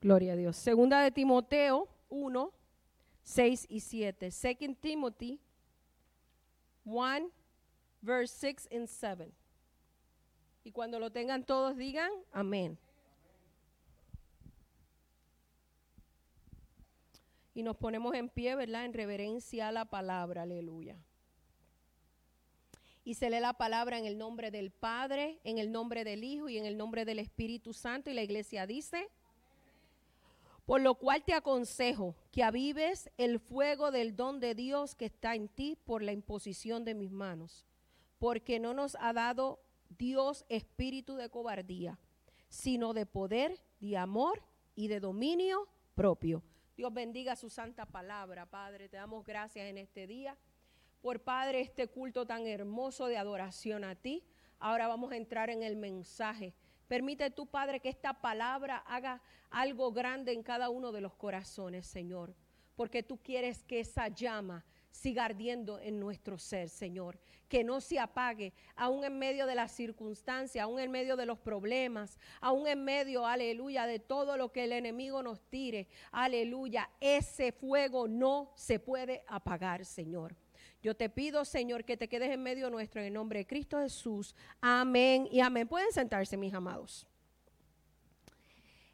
Gloria a Dios. Segunda de Timoteo 1, 6 y 7. Second Timothy 1, verse 6 and 7. Y cuando lo tengan todos digan amén. Y nos ponemos en pie, ¿verdad? En reverencia a la palabra, aleluya. Y se lee la palabra en el nombre del Padre, en el nombre del Hijo y en el nombre del Espíritu Santo. Y la iglesia dice, por lo cual te aconsejo que avives el fuego del don de Dios que está en ti por la imposición de mis manos, porque no nos ha dado Dios espíritu de cobardía, sino de poder, de amor y de dominio propio. Dios bendiga su santa palabra, Padre. Te damos gracias en este día por, Padre, este culto tan hermoso de adoración a ti. Ahora vamos a entrar en el mensaje. Permite tú, Padre, que esta palabra haga algo grande en cada uno de los corazones, Señor, porque tú quieres que esa llama siga ardiendo en nuestro ser, Señor. Que no se apague, aún en medio de las circunstancias, aún en medio de los problemas, aún en medio, aleluya, de todo lo que el enemigo nos tire. Aleluya, ese fuego no se puede apagar, Señor. Yo te pido, Señor, que te quedes en medio nuestro en el nombre de Cristo Jesús. Amén y amén. Pueden sentarse, mis amados.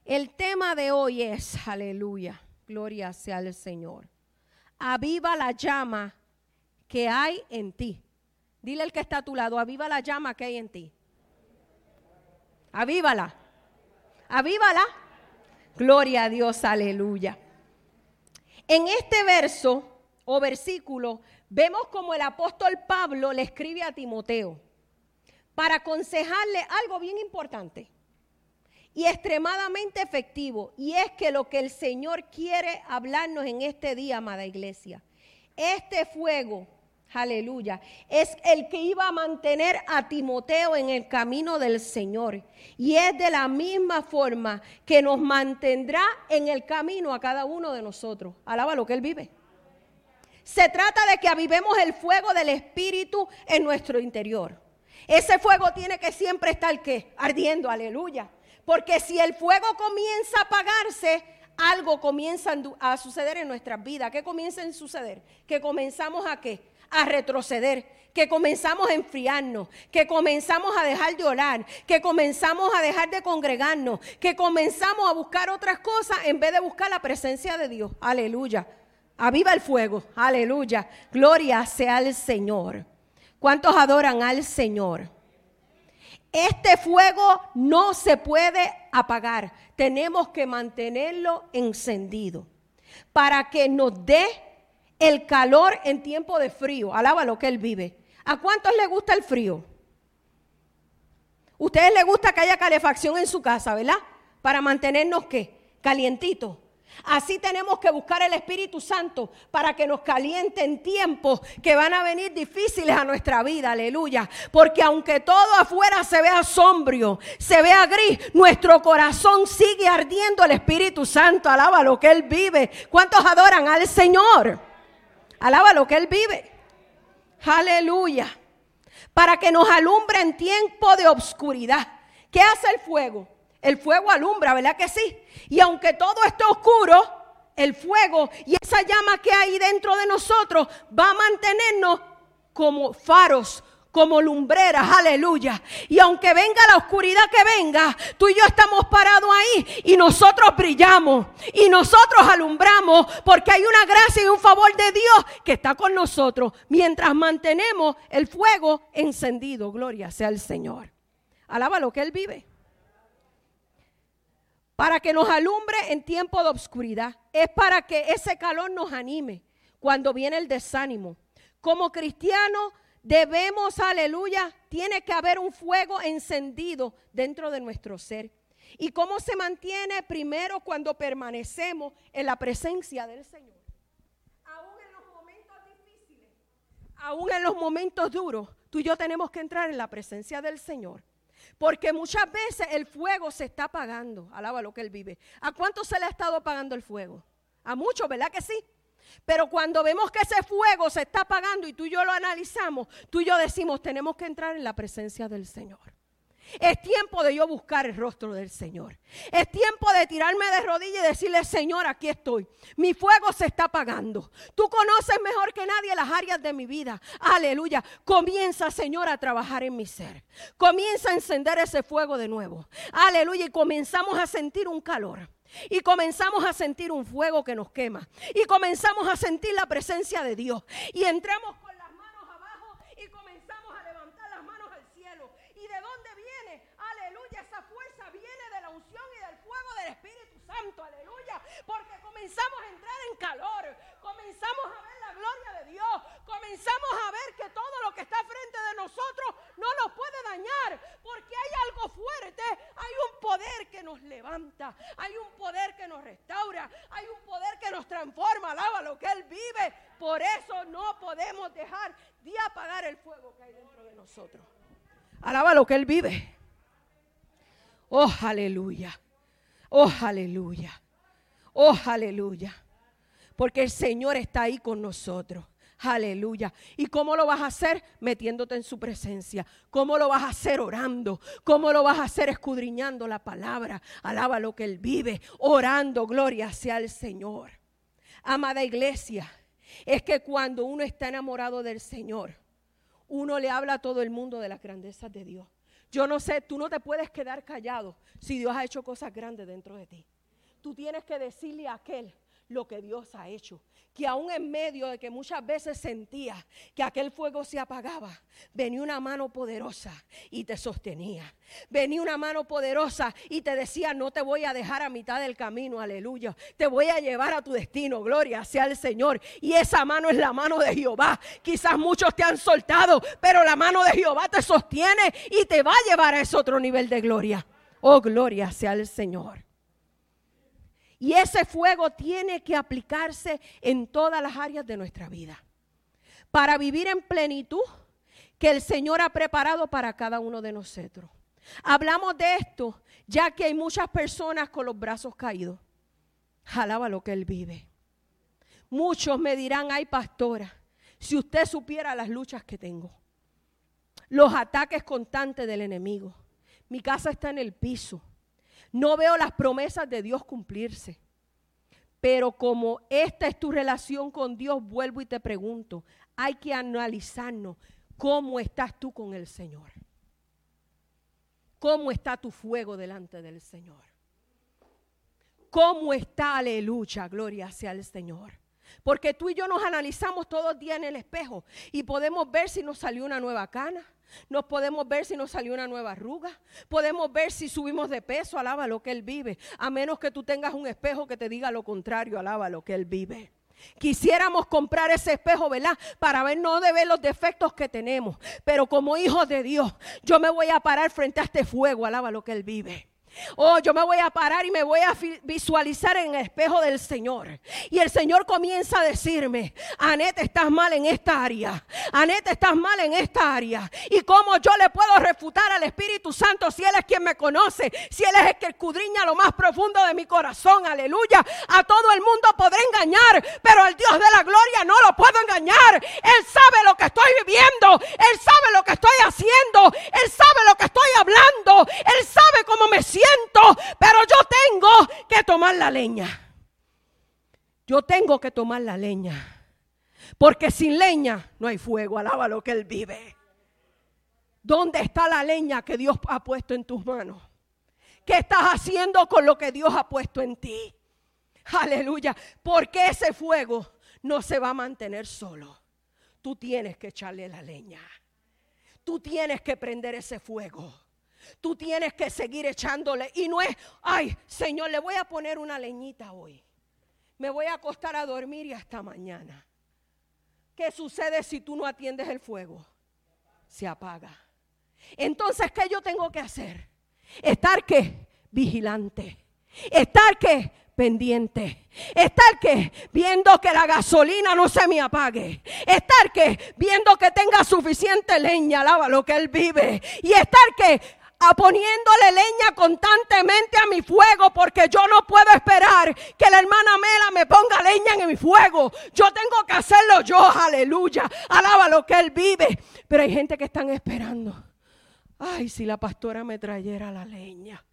El tema de hoy es, aleluya, gloria sea al Señor. Aviva la llama que hay en ti. Dile al que está a tu lado, aviva la llama que hay en ti. Avívala. Avívala. Gloria a Dios, aleluya. En este verso o versículo vemos como el apóstol Pablo le escribe a Timoteo para aconsejarle algo bien importante y extremadamente efectivo. Y es que lo que el Señor quiere hablarnos en este día, amada iglesia, este fuego, aleluya, es el que iba a mantener a Timoteo en el camino del Señor. Y es de la misma forma que nos mantendrá en el camino a cada uno de nosotros. Alaba lo que Él vive. Se trata de que avivemos el fuego del Espíritu en nuestro interior. Ese fuego tiene que siempre estar ¿qué? ardiendo, aleluya. Porque si el fuego comienza a apagarse, algo comienza a suceder en nuestras vidas. ¿Qué comienza a suceder? Que comenzamos a qué? A retroceder, que comenzamos a enfriarnos, que comenzamos a dejar de orar, que comenzamos a dejar de congregarnos, que comenzamos a buscar otras cosas en vez de buscar la presencia de Dios. Aleluya. Aviva el fuego. Aleluya. Gloria sea al Señor. ¿Cuántos adoran al Señor? Este fuego no se puede apagar. Tenemos que mantenerlo encendido para que nos dé el calor en tiempo de frío. Alaba lo que Él vive. ¿A cuántos le gusta el frío? Ustedes les gusta que haya calefacción en su casa, ¿verdad? Para mantenernos qué? Calientitos. Así tenemos que buscar el Espíritu Santo para que nos caliente en tiempos que van a venir difíciles a nuestra vida, aleluya. Porque aunque todo afuera se vea sombrío, se vea gris, nuestro corazón sigue ardiendo el Espíritu Santo. Alaba lo que Él vive. ¿Cuántos adoran al Señor? Alaba lo que Él vive. Aleluya. Para que nos alumbre en tiempo de oscuridad. ¿Qué hace el fuego? El fuego alumbra, ¿verdad que sí? Y aunque todo esté oscuro, el fuego y esa llama que hay dentro de nosotros va a mantenernos como faros, como lumbreras, aleluya. Y aunque venga la oscuridad que venga, tú y yo estamos parados ahí y nosotros brillamos y nosotros alumbramos porque hay una gracia y un favor de Dios que está con nosotros mientras mantenemos el fuego encendido. Gloria sea al Señor. Alaba lo que Él vive para que nos alumbre en tiempo de oscuridad. Es para que ese calor nos anime cuando viene el desánimo. Como cristianos debemos, aleluya, tiene que haber un fuego encendido dentro de nuestro ser. ¿Y cómo se mantiene? Primero cuando permanecemos en la presencia del Señor. Aún en los momentos difíciles, aún en los momentos duros, tú y yo tenemos que entrar en la presencia del Señor. Porque muchas veces el fuego se está apagando. Alaba lo que él vive. ¿A cuánto se le ha estado apagando el fuego? A muchos, ¿verdad que sí? Pero cuando vemos que ese fuego se está apagando y tú y yo lo analizamos, tú y yo decimos, tenemos que entrar en la presencia del Señor. Es tiempo de yo buscar el rostro del Señor. Es tiempo de tirarme de rodillas y decirle, Señor, aquí estoy. Mi fuego se está apagando. Tú conoces mejor que nadie las áreas de mi vida. Aleluya. Comienza, Señor, a trabajar en mi ser. Comienza a encender ese fuego de nuevo. Aleluya. Y comenzamos a sentir un calor. Y comenzamos a sentir un fuego que nos quema. Y comenzamos a sentir la presencia de Dios. Y entramos comenzamos a entrar en calor, comenzamos a ver la gloria de Dios, comenzamos a ver que todo lo que está frente de nosotros no nos puede dañar, porque hay algo fuerte, hay un poder que nos levanta, hay un poder que nos restaura, hay un poder que nos transforma, alaba lo que Él vive, por eso no podemos dejar de apagar el fuego que hay dentro de nosotros. Alaba lo que Él vive. Oh, aleluya. Oh, aleluya. Oh, aleluya. Porque el Señor está ahí con nosotros. Aleluya. ¿Y cómo lo vas a hacer? Metiéndote en su presencia. ¿Cómo lo vas a hacer orando? ¿Cómo lo vas a hacer escudriñando la palabra? Alaba lo que Él vive, orando. Gloria sea el Señor. Amada iglesia, es que cuando uno está enamorado del Señor, uno le habla a todo el mundo de las grandezas de Dios. Yo no sé, tú no te puedes quedar callado si Dios ha hecho cosas grandes dentro de ti tú tienes que decirle a aquel lo que Dios ha hecho. Que aún en medio de que muchas veces sentía que aquel fuego se apagaba, venía una mano poderosa y te sostenía. Venía una mano poderosa y te decía, no te voy a dejar a mitad del camino, aleluya. Te voy a llevar a tu destino, gloria sea el Señor. Y esa mano es la mano de Jehová. Quizás muchos te han soltado, pero la mano de Jehová te sostiene y te va a llevar a ese otro nivel de gloria. Oh, gloria sea el Señor. Y ese fuego tiene que aplicarse en todas las áreas de nuestra vida. Para vivir en plenitud que el Señor ha preparado para cada uno de nosotros. Hablamos de esto ya que hay muchas personas con los brazos caídos. Alaba lo que Él vive. Muchos me dirán, ay pastora, si usted supiera las luchas que tengo, los ataques constantes del enemigo, mi casa está en el piso, no veo las promesas de Dios cumplirse. Pero como esta es tu relación con Dios, vuelvo y te pregunto, hay que analizarnos cómo estás tú con el Señor. ¿Cómo está tu fuego delante del Señor? ¿Cómo está, aleluya, gloria sea el Señor? Porque tú y yo nos analizamos todos los días en el espejo y podemos ver si nos salió una nueva cana, nos podemos ver si nos salió una nueva arruga. Podemos ver si subimos de peso. Alaba lo que Él vive. A menos que tú tengas un espejo que te diga lo contrario. Alaba lo que Él vive. Quisiéramos comprar ese espejo, ¿verdad? Para ver, no de ver los defectos que tenemos. Pero como hijos de Dios, yo me voy a parar frente a este fuego. Alaba lo que Él vive. Oh, yo me voy a parar y me voy a visualizar en el espejo del Señor. Y el Señor comienza a decirme, Anete, estás mal en esta área. Anete, estás mal en esta área. Y cómo yo le puedo refutar al Espíritu Santo si Él es quien me conoce, si Él es el que escudriña lo más profundo de mi corazón. Aleluya. A todo el mundo podré engañar, pero al Dios de la gloria no lo puedo engañar. Él sabe lo que estoy viviendo. Él sabe lo que estoy haciendo. Él sabe lo que estoy hablando. Él sabe cómo me siento pero yo tengo que tomar la leña. Yo tengo que tomar la leña. Porque sin leña no hay fuego. Alaba lo que Él vive. ¿Dónde está la leña que Dios ha puesto en tus manos? ¿Qué estás haciendo con lo que Dios ha puesto en ti? Aleluya. Porque ese fuego no se va a mantener solo. Tú tienes que echarle la leña. Tú tienes que prender ese fuego. Tú tienes que seguir echándole. Y no es, ay, Señor, le voy a poner una leñita hoy. Me voy a acostar a dormir y hasta mañana. ¿Qué sucede si tú no atiendes el fuego? Se apaga. Entonces, ¿qué yo tengo que hacer? Estar que vigilante. Estar que pendiente. Estar que viendo que la gasolina no se me apague. Estar que viendo que tenga suficiente leña, alaba lo que él vive. Y estar que poniéndole leña constantemente a mi fuego porque yo no puedo esperar que la hermana Mela me ponga leña en mi fuego. Yo tengo que hacerlo yo, aleluya. Alaba lo que Él vive. Pero hay gente que están esperando Ay, si la pastora me trayera la leña.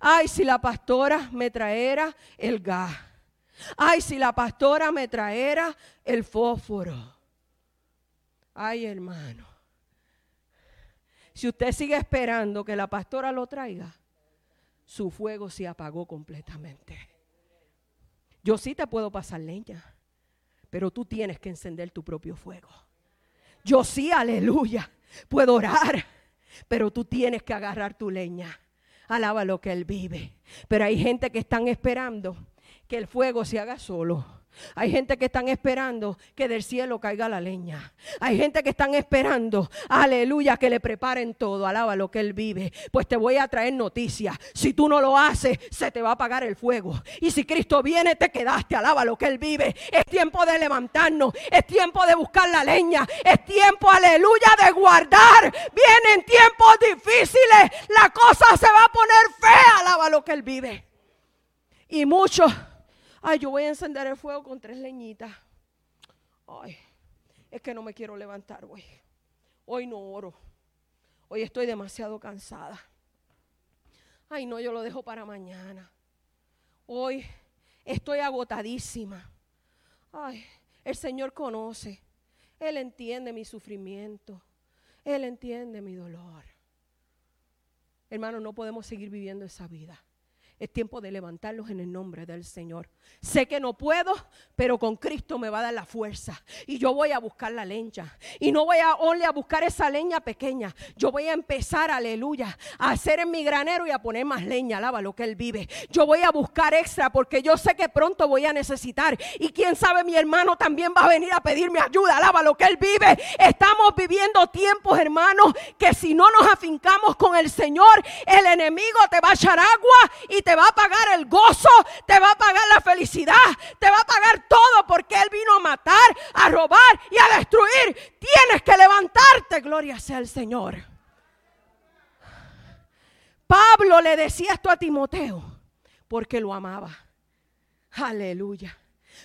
Ay, si la pastora me traera el gas. Ay, si la pastora me traera el fósforo. Ay, hermano. Si usted sigue esperando que la pastora lo traiga, su fuego se apagó completamente. Yo sí te puedo pasar leña, pero tú tienes que encender tu propio fuego. Yo sí, aleluya, puedo orar, pero tú tienes que agarrar tu leña. Alaba lo que Él vive. Pero hay gente que están esperando que el fuego se haga solo. Hay gente que están esperando que del cielo caiga la leña. Hay gente que están esperando, aleluya, que le preparen todo. Alaba lo que Él vive. Pues te voy a traer noticias. Si tú no lo haces, se te va a apagar el fuego. Y si Cristo viene, te quedaste. Alaba lo que Él vive. Es tiempo de levantarnos. Es tiempo de buscar la leña. Es tiempo, aleluya, de guardar. Vienen tiempos difíciles. La cosa se va a poner fea. Alaba lo que Él vive. Y muchos Ay, yo voy a encender el fuego con tres leñitas. Ay, es que no me quiero levantar hoy. Hoy no oro. Hoy estoy demasiado cansada. Ay, no, yo lo dejo para mañana. Hoy estoy agotadísima. Ay, el Señor conoce. Él entiende mi sufrimiento. Él entiende mi dolor. Hermano, no podemos seguir viviendo esa vida. Es tiempo de levantarlos en el nombre del Señor. Sé que no puedo, pero con Cristo me va a dar la fuerza. Y yo voy a buscar la leña. Y no voy a only a buscar esa leña pequeña. Yo voy a empezar, aleluya, a hacer en mi granero y a poner más leña. Alaba lo que Él vive. Yo voy a buscar extra porque yo sé que pronto voy a necesitar. Y quién sabe, mi hermano también va a venir a pedirme ayuda. Alaba lo que Él vive. Estamos viviendo tiempos, hermanos, que si no nos afincamos con el Señor, el enemigo te va a echar agua y te te va a pagar el gozo, te va a pagar la felicidad, te va a pagar todo porque Él vino a matar, a robar y a destruir. Tienes que levantarte, gloria sea el Señor. Pablo le decía esto a Timoteo porque lo amaba. Aleluya.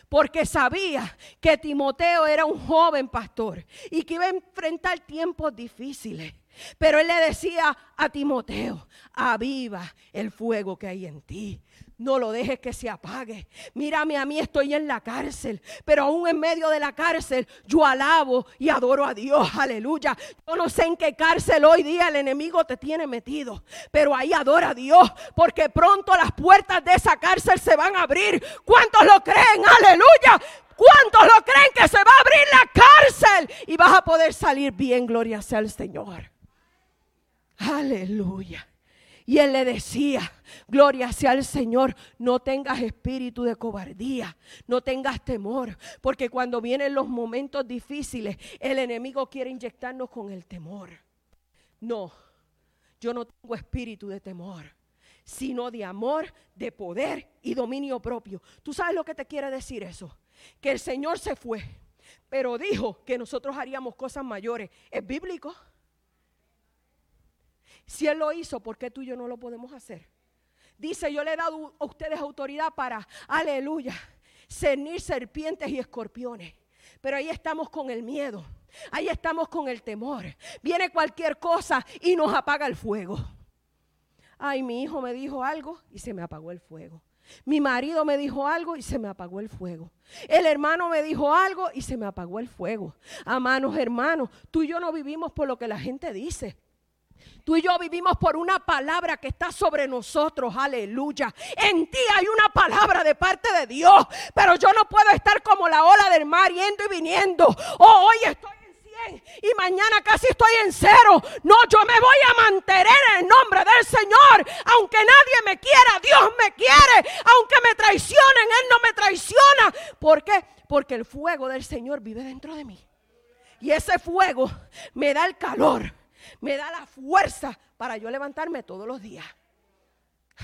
Porque sabía que Timoteo era un joven pastor y que iba a enfrentar tiempos difíciles. Pero él le decía a Timoteo, aviva el fuego que hay en ti. No lo dejes que se apague. Mírame a mí, estoy en la cárcel, pero aún en medio de la cárcel yo alabo y adoro a Dios. Aleluya. Yo no sé en qué cárcel hoy día el enemigo te tiene metido, pero ahí adora a Dios, porque pronto las puertas de esa cárcel se van a abrir. ¿Cuántos lo creen? Aleluya. ¿Cuántos lo creen que se va a abrir la cárcel y vas a poder salir bien? Gloria sea al Señor. Aleluya. Y él le decía, gloria sea al Señor, no tengas espíritu de cobardía, no tengas temor, porque cuando vienen los momentos difíciles, el enemigo quiere inyectarnos con el temor. No, yo no tengo espíritu de temor, sino de amor, de poder y dominio propio. ¿Tú sabes lo que te quiere decir eso? Que el Señor se fue, pero dijo que nosotros haríamos cosas mayores. ¿Es bíblico? Si Él lo hizo, ¿por qué tú y yo no lo podemos hacer? Dice, yo le he dado a ustedes autoridad para, aleluya, cernir serpientes y escorpiones. Pero ahí estamos con el miedo. Ahí estamos con el temor. Viene cualquier cosa y nos apaga el fuego. Ay, mi hijo me dijo algo y se me apagó el fuego. Mi marido me dijo algo y se me apagó el fuego. El hermano me dijo algo y se me apagó el fuego. Amanos hermanos, tú y yo no vivimos por lo que la gente dice. Tú y yo vivimos por una palabra que está sobre nosotros, aleluya. En ti hay una palabra de parte de Dios, pero yo no puedo estar como la ola del mar yendo y viniendo. Oh, hoy estoy en 100 y mañana casi estoy en cero. No, yo me voy a mantener en el nombre del Señor. Aunque nadie me quiera, Dios me quiere. Aunque me traicionen, Él no me traiciona. ¿Por qué? Porque el fuego del Señor vive dentro de mí. Y ese fuego me da el calor me da la fuerza para yo levantarme todos los días.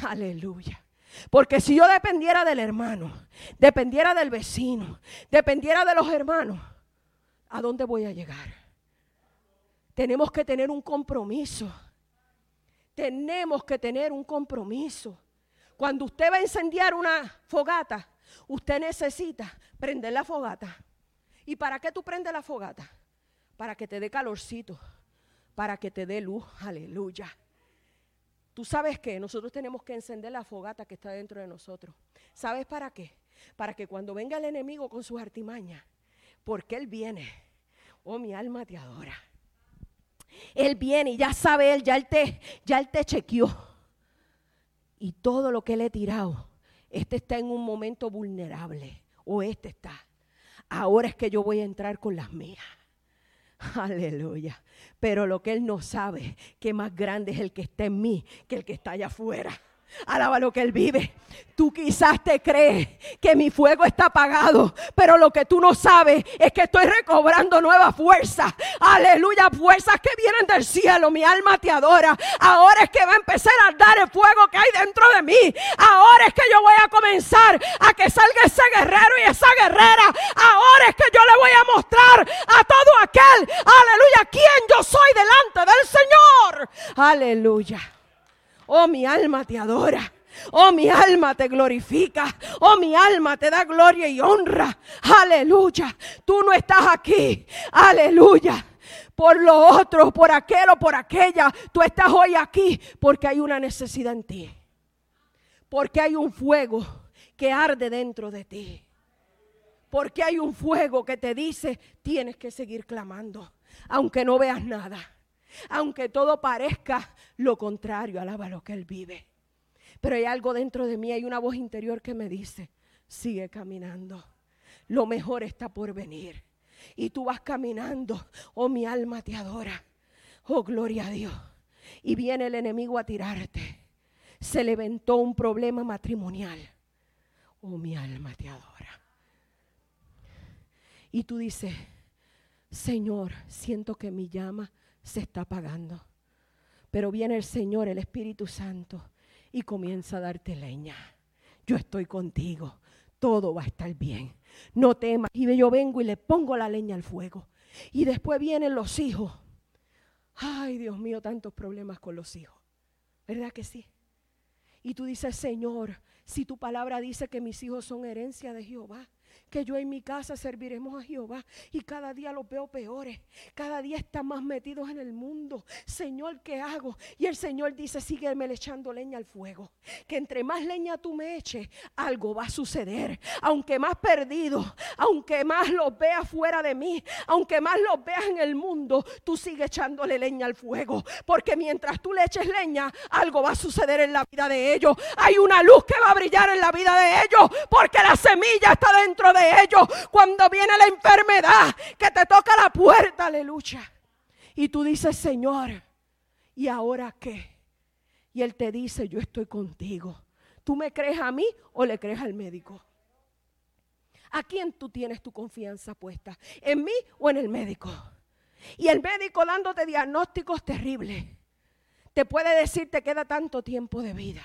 Aleluya. Porque si yo dependiera del hermano, dependiera del vecino, dependiera de los hermanos, ¿a dónde voy a llegar? Tenemos que tener un compromiso. Tenemos que tener un compromiso. Cuando usted va a incendiar una fogata, usted necesita prender la fogata. ¿Y para qué tú prendes la fogata? Para que te dé calorcito para que te dé luz. Aleluya. Tú sabes que nosotros tenemos que encender la fogata que está dentro de nosotros. ¿Sabes para qué? Para que cuando venga el enemigo con sus artimañas, porque Él viene, oh mi alma te adora. Él viene y ya sabe Él, ya Él te, ya él te chequeó. Y todo lo que Él he tirado, este está en un momento vulnerable, o este está. Ahora es que yo voy a entrar con las mías. Aleluya. Pero lo que Él no sabe, que más grande es el que está en mí que el que está allá afuera. Alaba lo que Él vive. Tú quizás te crees que mi fuego está apagado, pero lo que tú no sabes es que estoy recobrando nueva fuerza. Aleluya, fuerzas que vienen del cielo. Mi alma te adora. Ahora es que va a empezar a dar el fuego que hay dentro de mí. Ahora es que yo voy a comenzar a que salga ese guerrero y esa guerrera. Ahora es que yo le voy a mostrar a todo aquel, aleluya, quién yo soy delante del Señor. Aleluya. Oh, mi alma te adora. Oh, mi alma te glorifica. Oh, mi alma te da gloria y honra. Aleluya. Tú no estás aquí. Aleluya. Por lo otro, por aquel o por aquella. Tú estás hoy aquí porque hay una necesidad en ti. Porque hay un fuego que arde dentro de ti. Porque hay un fuego que te dice, tienes que seguir clamando, aunque no veas nada. Aunque todo parezca lo contrario, alaba lo que Él vive. Pero hay algo dentro de mí, hay una voz interior que me dice, sigue caminando. Lo mejor está por venir. Y tú vas caminando, oh mi alma te adora. Oh gloria a Dios. Y viene el enemigo a tirarte. Se levantó un problema matrimonial. Oh mi alma te adora. Y tú dices, Señor, siento que mi llama se está apagando. Pero viene el Señor, el Espíritu Santo, y comienza a darte leña. Yo estoy contigo, todo va a estar bien. No temas. Y yo vengo y le pongo la leña al fuego. Y después vienen los hijos. Ay, Dios mío, tantos problemas con los hijos. ¿Verdad que sí? Y tú dices, Señor, si tu palabra dice que mis hijos son herencia de Jehová, que yo en mi casa serviremos a Jehová y cada día los veo peores, cada día están más metidos en el mundo. Señor, ¿qué hago? Y el Señor dice, sígueme echando leña al fuego, que entre más leña tú me eches, algo va a suceder. Aunque más perdido, aunque más los veas fuera de mí, aunque más los veas en el mundo, tú sigues echándole leña al fuego, porque mientras tú le eches leña, algo va a suceder en la vida de ellos. Hay una luz que va a brillar en la vida de ellos, porque la semilla está dentro de ellos cuando viene la enfermedad que te toca la puerta, aleluya. Y tú dices, Señor, ¿y ahora qué? Y Él te dice, yo estoy contigo. ¿Tú me crees a mí o le crees al médico? ¿A quién tú tienes tu confianza puesta? ¿En mí o en el médico? Y el médico dándote diagnósticos terribles. Te puede decir, te queda tanto tiempo de vida.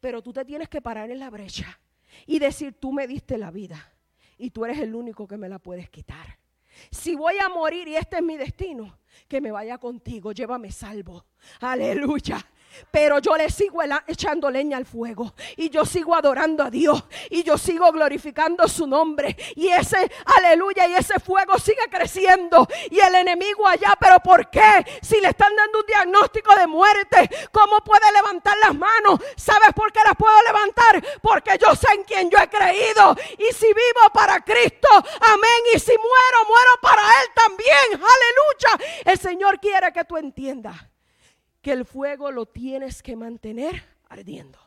Pero tú te tienes que parar en la brecha y decir, tú me diste la vida y tú eres el único que me la puedes quitar. Si voy a morir y este es mi destino, que me vaya contigo, llévame salvo. Aleluya. Pero yo le sigo echando leña al fuego. Y yo sigo adorando a Dios. Y yo sigo glorificando su nombre. Y ese, aleluya, y ese fuego sigue creciendo. Y el enemigo allá, pero ¿por qué? Si le están dando un diagnóstico de muerte, ¿cómo puede levantar las manos? ¿Sabes por qué las puedo levantar? Porque yo sé en quién yo he creído. Y si vivo para Cristo, amén. Y si muero, muero para Él también. Aleluya. El Señor quiere que tú entiendas que el fuego lo tienes que mantener ardiendo.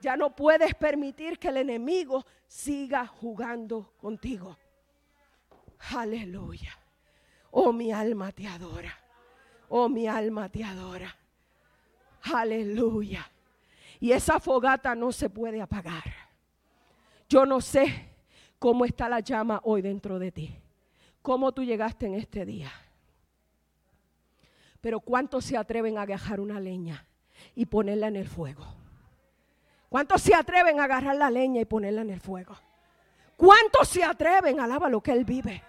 Ya no puedes permitir que el enemigo siga jugando contigo. Aleluya. Oh, mi alma te adora. Oh, mi alma te adora. Aleluya. Y esa fogata no se puede apagar. Yo no sé cómo está la llama hoy dentro de ti. Cómo tú llegaste en este día. Pero ¿cuántos se atreven a agarrar una leña y ponerla en el fuego? ¿Cuántos se atreven a agarrar la leña y ponerla en el fuego? ¿Cuántos se atreven? Alaba lo que Él vive.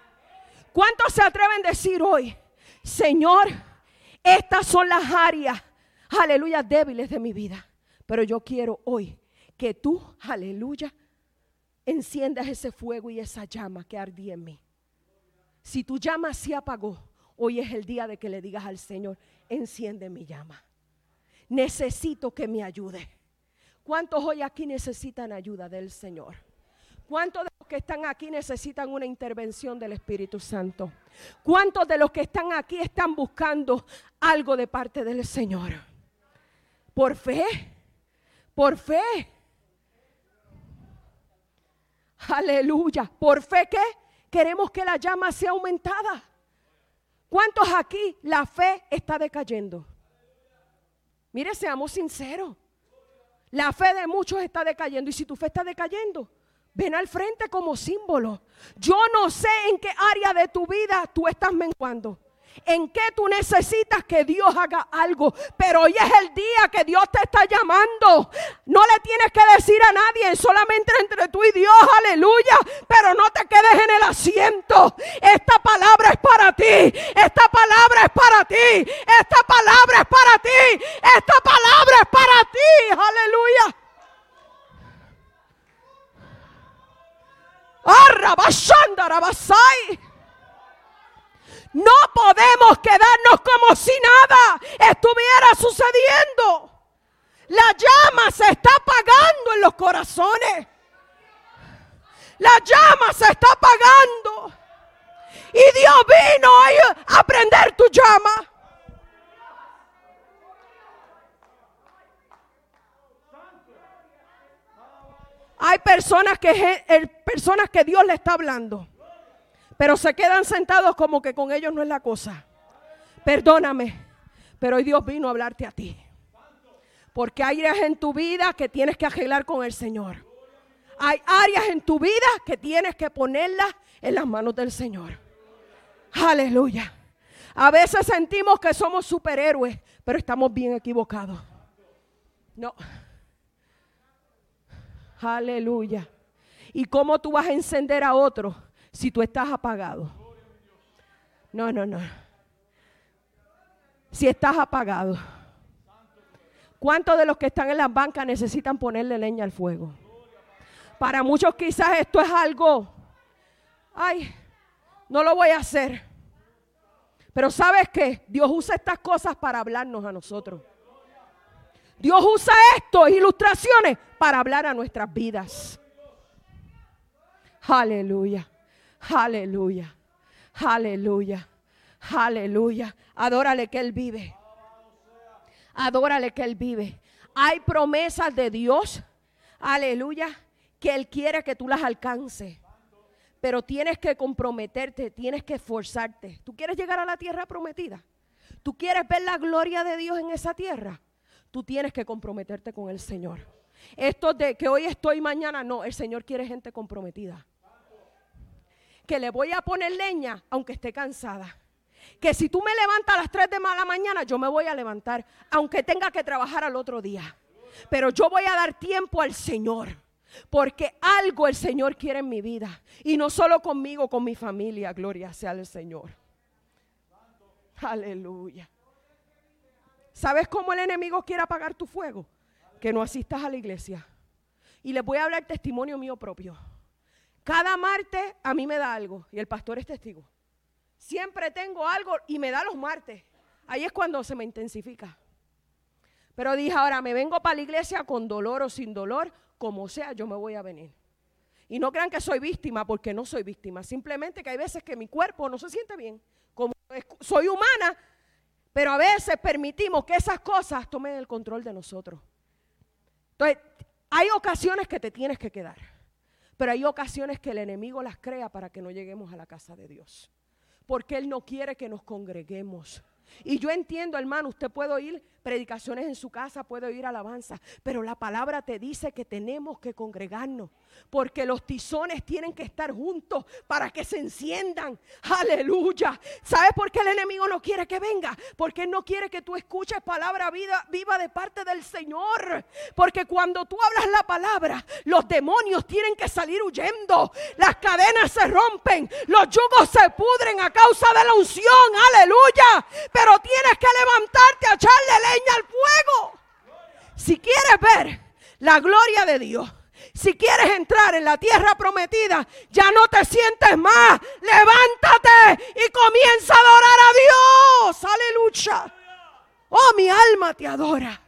¿Cuántos se atreven a decir hoy, Señor, estas son las áreas, aleluya, débiles de mi vida? Pero yo quiero hoy que tú, aleluya, enciendas ese fuego y esa llama que ardía en mí. Si tu llama se apagó, Hoy es el día de que le digas al Señor, enciende mi llama. Necesito que me ayude. ¿Cuántos hoy aquí necesitan ayuda del Señor? ¿Cuántos de los que están aquí necesitan una intervención del Espíritu Santo? ¿Cuántos de los que están aquí están buscando algo de parte del Señor? Por fe, por fe. Aleluya. ¿Por fe qué? Queremos que la llama sea aumentada. ¿Cuántos aquí la fe está decayendo? Mire, seamos sinceros. La fe de muchos está decayendo. Y si tu fe está decayendo, ven al frente como símbolo. Yo no sé en qué área de tu vida tú estás menguando en qué tú necesitas que Dios haga algo. Pero hoy es el día que Dios te está llamando. No le tienes que decir a nadie, solamente entre tú y Dios, aleluya. Pero no te quedes en el asiento. Esta palabra es para ti. Esta palabra es para ti. Esta palabra es para ti. Esta palabra es para ti. Aleluya. No podemos quedarnos como si nada estuviera sucediendo. La llama se está apagando en los corazones. La llama se está apagando. Y Dios vino a prender tu llama. Hay personas que, personas que Dios le está hablando. Pero se quedan sentados como que con ellos no es la cosa. Perdóname, pero hoy Dios vino a hablarte a ti. Porque hay áreas en tu vida que tienes que arreglar con el Señor. Hay áreas en tu vida que tienes que ponerlas en las manos del Señor. Aleluya. A veces sentimos que somos superhéroes, pero estamos bien equivocados. No. Aleluya. ¿Y cómo tú vas a encender a otro si tú estás apagado. No, no, no. Si estás apagado. ¿Cuántos de los que están en las bancas necesitan ponerle leña al fuego? Para muchos quizás esto es algo, ay, no lo voy a hacer. Pero sabes que Dios usa estas cosas para hablarnos a nosotros. Dios usa esto, ilustraciones, para hablar a nuestras vidas. Aleluya. Aleluya. Aleluya. Aleluya. Adórale que Él vive. Adórale que Él vive. Hay promesas de Dios. Aleluya. Que Él quiere que tú las alcances. Pero tienes que comprometerte, tienes que esforzarte. ¿Tú quieres llegar a la tierra prometida? ¿Tú quieres ver la gloria de Dios en esa tierra? Tú tienes que comprometerte con el Señor. Esto de que hoy estoy mañana, no, el Señor quiere gente comprometida que le voy a poner leña aunque esté cansada. Que si tú me levantas a las 3 de la mañana, yo me voy a levantar, aunque tenga que trabajar al otro día. Pero yo voy a dar tiempo al Señor. Porque algo el Señor quiere en mi vida. Y no solo conmigo, con mi familia. Gloria sea al Señor. Aleluya. ¿Sabes cómo el enemigo quiere apagar tu fuego? Que no asistas a la iglesia. Y les voy a hablar testimonio mío propio. Cada martes a mí me da algo y el pastor es testigo. Siempre tengo algo y me da los martes. Ahí es cuando se me intensifica. Pero dije, ahora me vengo para la iglesia con dolor o sin dolor, como sea, yo me voy a venir. Y no crean que soy víctima, porque no soy víctima. Simplemente que hay veces que mi cuerpo no se siente bien. Como soy humana, pero a veces permitimos que esas cosas tomen el control de nosotros. Entonces, hay ocasiones que te tienes que quedar. Pero hay ocasiones que el enemigo las crea para que no lleguemos a la casa de Dios. Porque Él no quiere que nos congreguemos. Y yo entiendo, hermano, usted puede oír predicaciones en su casa, puede oír alabanza, pero la palabra te dice que tenemos que congregarnos, porque los tizones tienen que estar juntos para que se enciendan. Aleluya. ¿Sabes por qué el enemigo no quiere que venga? Porque él no quiere que tú escuches palabra vida, viva de parte del Señor. Porque cuando tú hablas la palabra, los demonios tienen que salir huyendo, las cadenas se rompen, los yugos se pudren a causa de la unción. Aleluya. Pero tienes que levantarte a echarle al fuego. Si quieres ver la gloria de Dios, Si quieres entrar en la tierra prometida, ya no te sientes más. Levántate y comienza a adorar a Dios. Aleluya. Oh, mi alma te adora.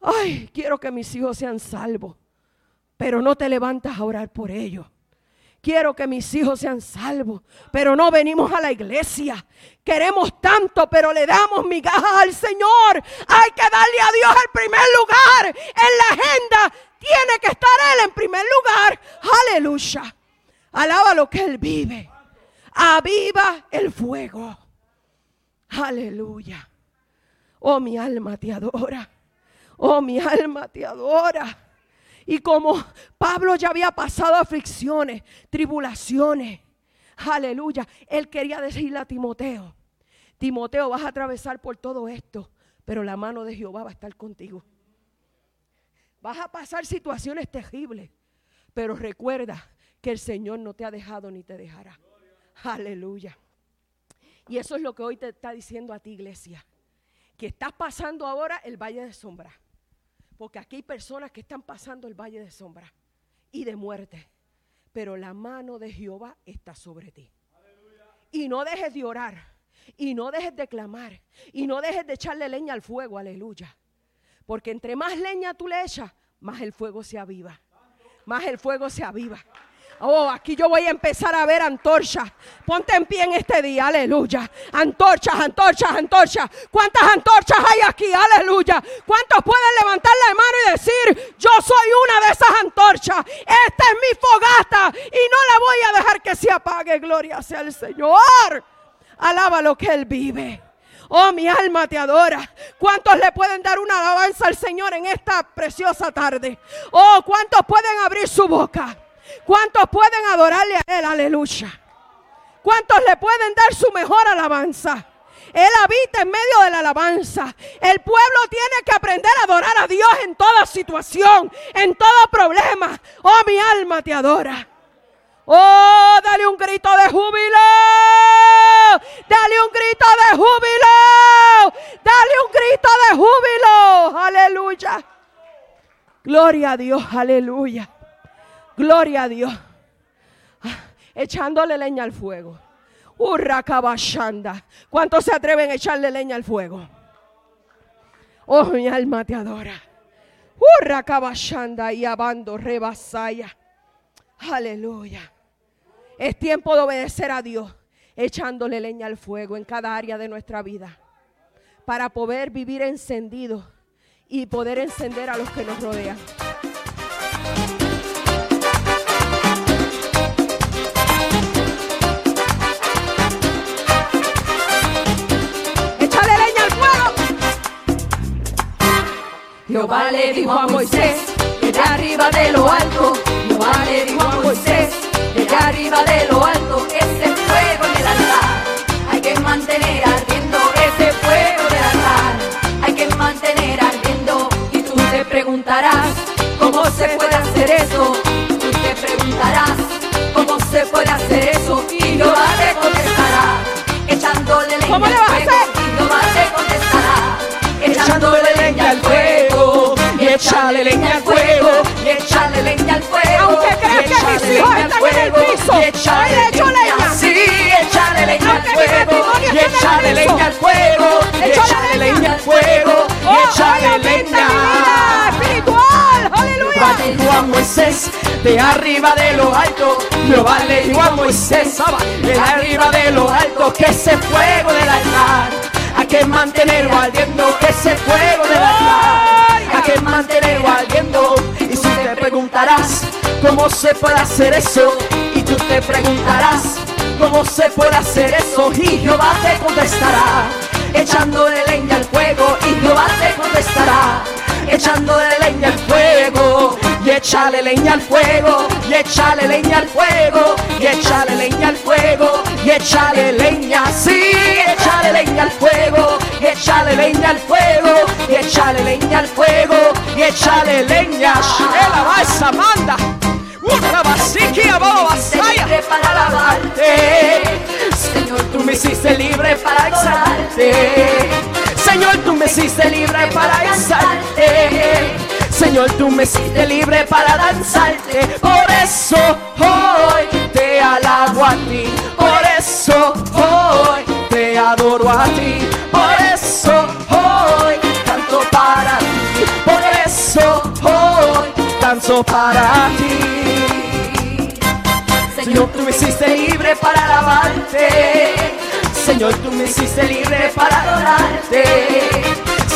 Ay, quiero que mis hijos sean salvos. Pero no te levantas a orar por ellos. Quiero que mis hijos sean salvos, pero no venimos a la iglesia. Queremos tanto, pero le damos migajas al Señor. Hay que darle a Dios el primer lugar en la agenda. Tiene que estar Él en primer lugar. Aleluya. Alaba lo que Él vive. Aviva el fuego. Aleluya. Oh, mi alma te adora. Oh, mi alma te adora. Y como Pablo ya había pasado aflicciones, tribulaciones, aleluya, él quería decirle a Timoteo, Timoteo vas a atravesar por todo esto, pero la mano de Jehová va a estar contigo. Vas a pasar situaciones terribles, pero recuerda que el Señor no te ha dejado ni te dejará. Aleluya. Y eso es lo que hoy te está diciendo a ti, iglesia. Que estás pasando ahora el valle de sombra. Porque aquí hay personas que están pasando el valle de sombra y de muerte. Pero la mano de Jehová está sobre ti. Y no dejes de orar. Y no dejes de clamar. Y no dejes de echarle leña al fuego. Aleluya. Porque entre más leña tú le echas, más el fuego se aviva. Más el fuego se aviva. Oh, aquí yo voy a empezar a ver antorchas. Ponte en pie en este día, aleluya. Antorchas, antorchas, antorchas. ¿Cuántas antorchas hay aquí? Aleluya. ¿Cuántos pueden levantar la mano y decir, yo soy una de esas antorchas? Esta es mi fogata y no la voy a dejar que se apague. Gloria sea el Señor. Alaba lo que Él vive. Oh, mi alma te adora. ¿Cuántos le pueden dar una alabanza al Señor en esta preciosa tarde? Oh, ¿cuántos pueden abrir su boca? ¿Cuántos pueden adorarle a Él? Aleluya. ¿Cuántos le pueden dar su mejor alabanza? Él habita en medio de la alabanza. El pueblo tiene que aprender a adorar a Dios en toda situación, en todo problema. Oh, mi alma te adora. Oh, dale un grito de júbilo. Dale un grito de júbilo. Dale un grito de júbilo. Aleluya. Gloria a Dios. Aleluya. Gloria a Dios. Ah, echándole leña al fuego. Urra cabashanda. ¿Cuántos se atreven a echarle leña al fuego? Oh, mi alma te adora. Urra cabashanda y abando rebasaya. Aleluya. Es tiempo de obedecer a Dios, echándole leña al fuego en cada área de nuestra vida, para poder vivir encendido y poder encender a los que nos rodean. Jehová le dijo a Moisés, desde arriba de lo alto, Jehová le dijo a Moisés, desde arriba de lo alto, ese fuego en el altar, hay que mantener ardiendo. Ese fuego del altar, hay que mantener ardiendo, y tú te preguntarás, ¿cómo se puede hacer eso? Tú te preguntarás, ¿cómo se puede hacer eso? Y Jehová te contestará, echándole leña al fuego, y Jehová te contestará, echándole echarle leña al fuego, y echarle leña al fuego. Aunque creas que mis hijos leña al están en el fuego, piso, le leña. Sí, echarle leña al fuego, y echarle leña al fuego, y echarle leña. al fuego, y Oh, echarle leña. espiritual, aleluya. Jehová dijo a Moisés, de arriba de lo alto, Jehová le dijo a Moisés, de arriba de lo ¿cómo se puede hacer eso? Y tú te preguntarás, ¿cómo se puede hacer eso? Y Jehová te contestará, echándole leña al fuego, y Jehová te contestará echándole leña al fuego, y échale leña al fuego, y échale leña al fuego, y échale leña al fuego, y échale leña, sí, échale leña al fuego, y échale leña al fuego, y échale leña al fuego, y échale leña. Basa manda, una basiquia baba basaya para alabarte. Señor, tú me hiciste libre para exaltarte. Señor, tú me hiciste libre para exaltarte. Señor, tú me hiciste libre para danzarte. Por eso hoy te alabo a ti. Por eso hoy te adoro a ti. Por eso para ti. Señor, tú me hiciste libre para alabarte. Señor, tú me hiciste libre para adorarte.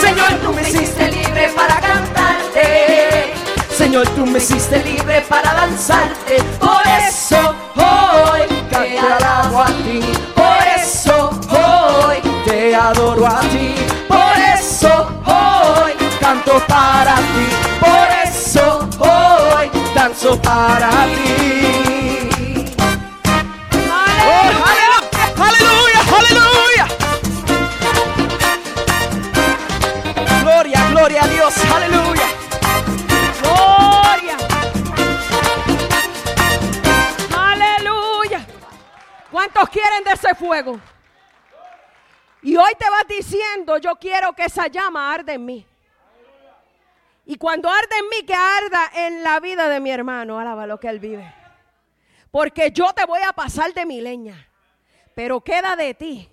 Señor, tú me hiciste libre para cantarte. Señor, tú me hiciste libre para danzarte. Por eso hoy te alabo para ti. Oh, aleluya, aleluya, aleluya. Gloria, gloria a Dios, aleluya. Gloria. Aleluya. ¿Cuántos quieren de ese fuego? Y hoy te vas diciendo, yo quiero que esa llama arde en mí. Y cuando arde en mí, que arda en la vida de mi hermano, alaba lo que él vive. Porque yo te voy a pasar de mi leña. Pero queda de ti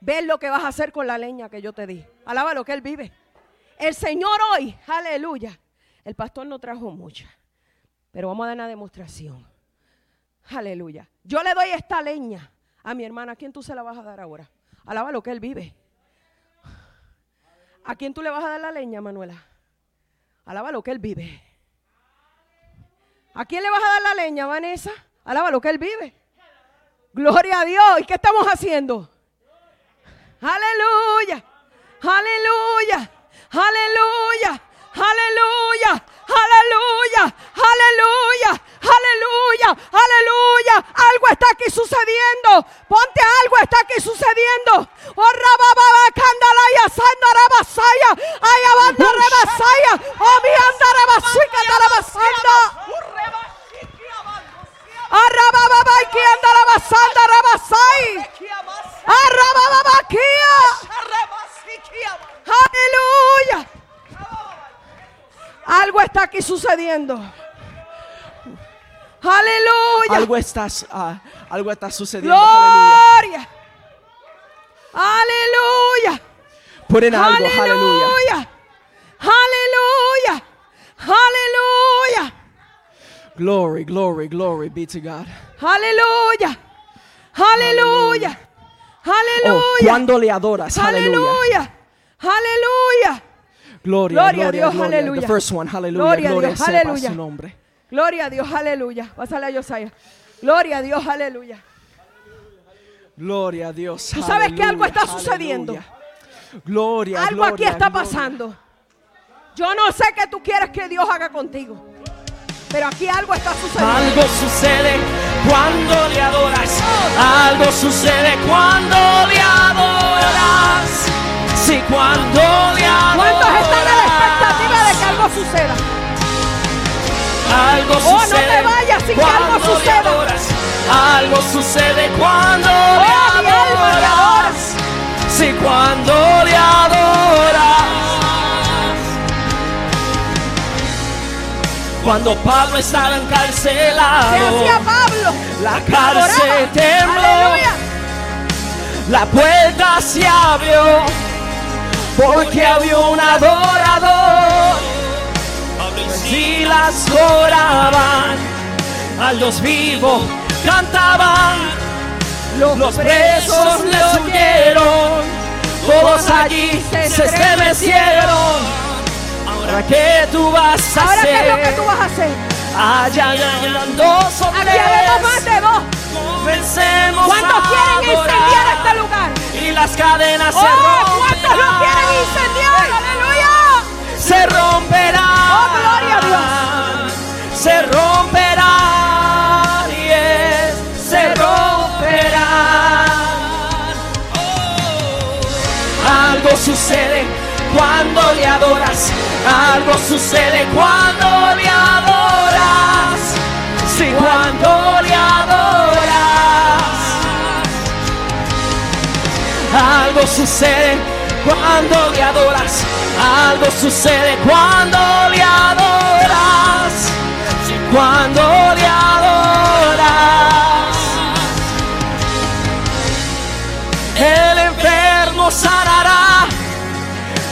ver lo que vas a hacer con la leña que yo te di. Alaba lo que él vive. El Señor hoy, aleluya. El pastor no trajo mucha, pero vamos a dar una demostración. Aleluya. Yo le doy esta leña a mi hermana. ¿A quién tú se la vas a dar ahora? Alaba lo que él vive. ¿A quién tú le vas a dar la leña, Manuela? Alaba lo que él vive. ¿A quién le vas a dar la leña, Vanessa? Alaba lo que él vive. Gloria a Dios. ¿Y qué estamos haciendo? Aleluya. Aleluya. Aleluya. Aleluya. Aleluya. Aleluya. Aleluya. Aleluya. Algo está aquí sucediendo. Ponte algo está aquí sucediendo. Oh rabababa candala y asando rabasaya. Ay abanda rabasaya. Oh mi anda rabasuica rabasanda. Arrabababa que anda rabasanda rabasai. Arrabababa kia. Aleluya. Algo está aquí sucediendo. Aleluya. Algo está, ah, algo está sucediendo. Aleluya. Gloria. Aleluya. Ponen algo, aleluya. Aleluya. Aleluya. Glory, glory, glory be to God. Aleluya. Aleluya. Oh, Aleluya. cuando le adoras, aleluya. Aleluya. Aleluya. Gloria, Gloria a gloria, Dios, gloria. aleluya. The first one, hallelujah. Gloria a Gloria, Dios, sea para aleluya. su nombre. Gloria a Dios, aleluya. Pásale a Josiah. Gloria a Dios, aleluya. Gloria a Dios. Tú sabes que algo aleluya, está sucediendo. aleluya. Gloria, Algo aquí gloria, está gloria. pasando. Yo no sé qué tú quieres que Dios haga contigo. Pero aquí algo está sucediendo. Algo sucede cuando le adoras. Algo sucede cuando le adoras. Sí, cuando le adoras. ¿Cuántos están a la expectativa de que algo suceda? Algo Oh, no te sucede vayas sin que algo suceda. adoras. Algo sucede cuando Oh, le adoras. Sí, cuando le adoras. Cuando Pablo estaba ¿Qué encarcelado, hacía Pablo? la cárcel tembló. La puerta se abrió porque había un adorador. Si las oraban, a los vivos cantaban, los presos les huyeron, todos allí se estremecieron. Ahora que tú vas a hacer, allá andando sobre. Aquí vemos más de vos. Comencemos ¿Cuántos quieren incendiar este lugar? Y las cadenas se Oh, ¿cuántos lo romperán. quieren incendiar? Aleluya. Se romperán. Oh, gloria a Se romperán. yes, se romperán. Oh. Algo sucede cuando le adoras. Algo sucede cuando le adoras. Sí, cuando Algo sucede cuando le adoras. Algo sucede cuando le adoras. Cuando le adoras. El enfermo sanará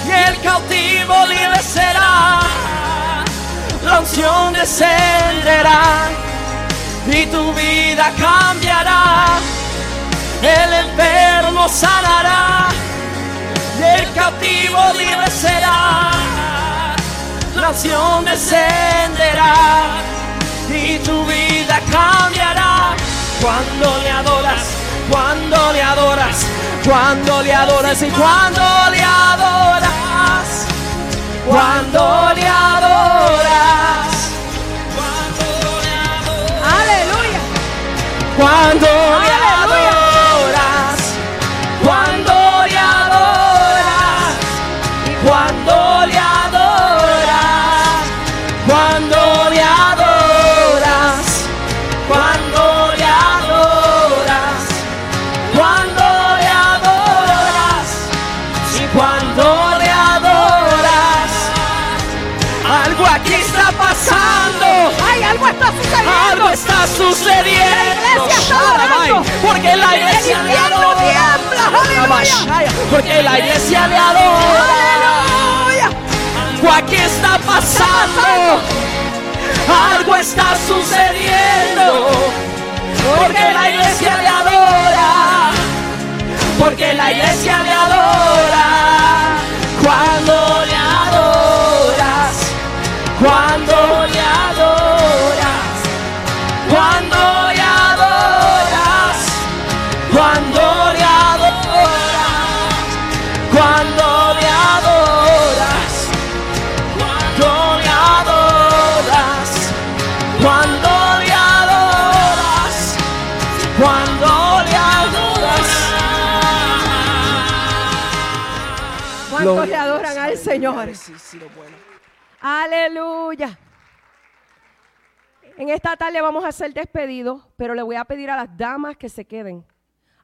y el cautivo libre será. La unción descenderá y tu vida cambiará. El enfermo sanará y el cautivo libre será, la unción descenderá y tu vida cambiará. Cuando le adoras, cuando le adoras, cuando le adoras y cuando le adoras, cuando le adoras, cuando le adoras, Aleluya. cuando le adoras, iglesia le adora. Porque la iglesia le adora. Aquí está pasando. Algo está sucediendo. Porque la iglesia le adora. Porque la iglesia le adora. Señor? Sí, sí, lo bueno. Aleluya. En esta tarde vamos a hacer despedidos, pero le voy a pedir a las damas que se queden.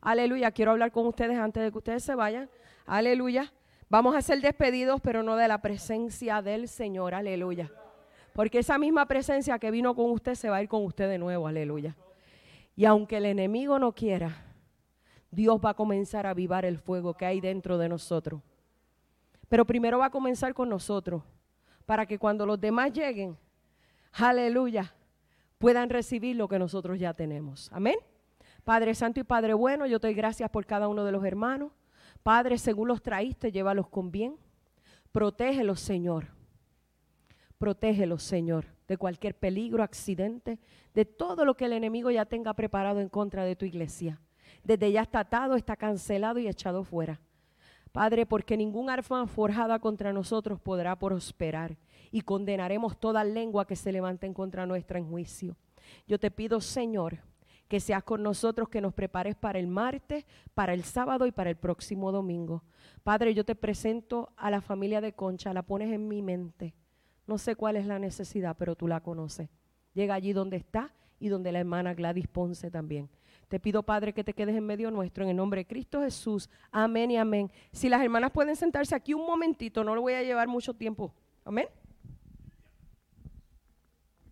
Aleluya. Quiero hablar con ustedes antes de que ustedes se vayan. Aleluya. Vamos a hacer despedidos, pero no de la presencia del Señor. Aleluya. Porque esa misma presencia que vino con usted se va a ir con usted de nuevo. Aleluya. Y aunque el enemigo no quiera, Dios va a comenzar a avivar el fuego que hay dentro de nosotros. Pero primero va a comenzar con nosotros, para que cuando los demás lleguen, aleluya, puedan recibir lo que nosotros ya tenemos. Amén. Padre Santo y Padre Bueno, yo te doy gracias por cada uno de los hermanos. Padre, según los traíste, llévalos con bien. Protégelos, Señor. Protégelos, Señor, de cualquier peligro, accidente, de todo lo que el enemigo ya tenga preparado en contra de tu iglesia. Desde ya está atado, está cancelado y echado fuera. Padre, porque ningún arma forjada contra nosotros podrá prosperar y condenaremos toda lengua que se levante en contra nuestra en juicio. Yo te pido, Señor, que seas con nosotros, que nos prepares para el martes, para el sábado y para el próximo domingo. Padre, yo te presento a la familia de Concha, la pones en mi mente. No sé cuál es la necesidad, pero tú la conoces. Llega allí donde está y donde la hermana Gladys Ponce también. Te pido, Padre, que te quedes en medio nuestro, en el nombre de Cristo Jesús. Amén y amén. Si las hermanas pueden sentarse aquí un momentito, no lo voy a llevar mucho tiempo. Amén.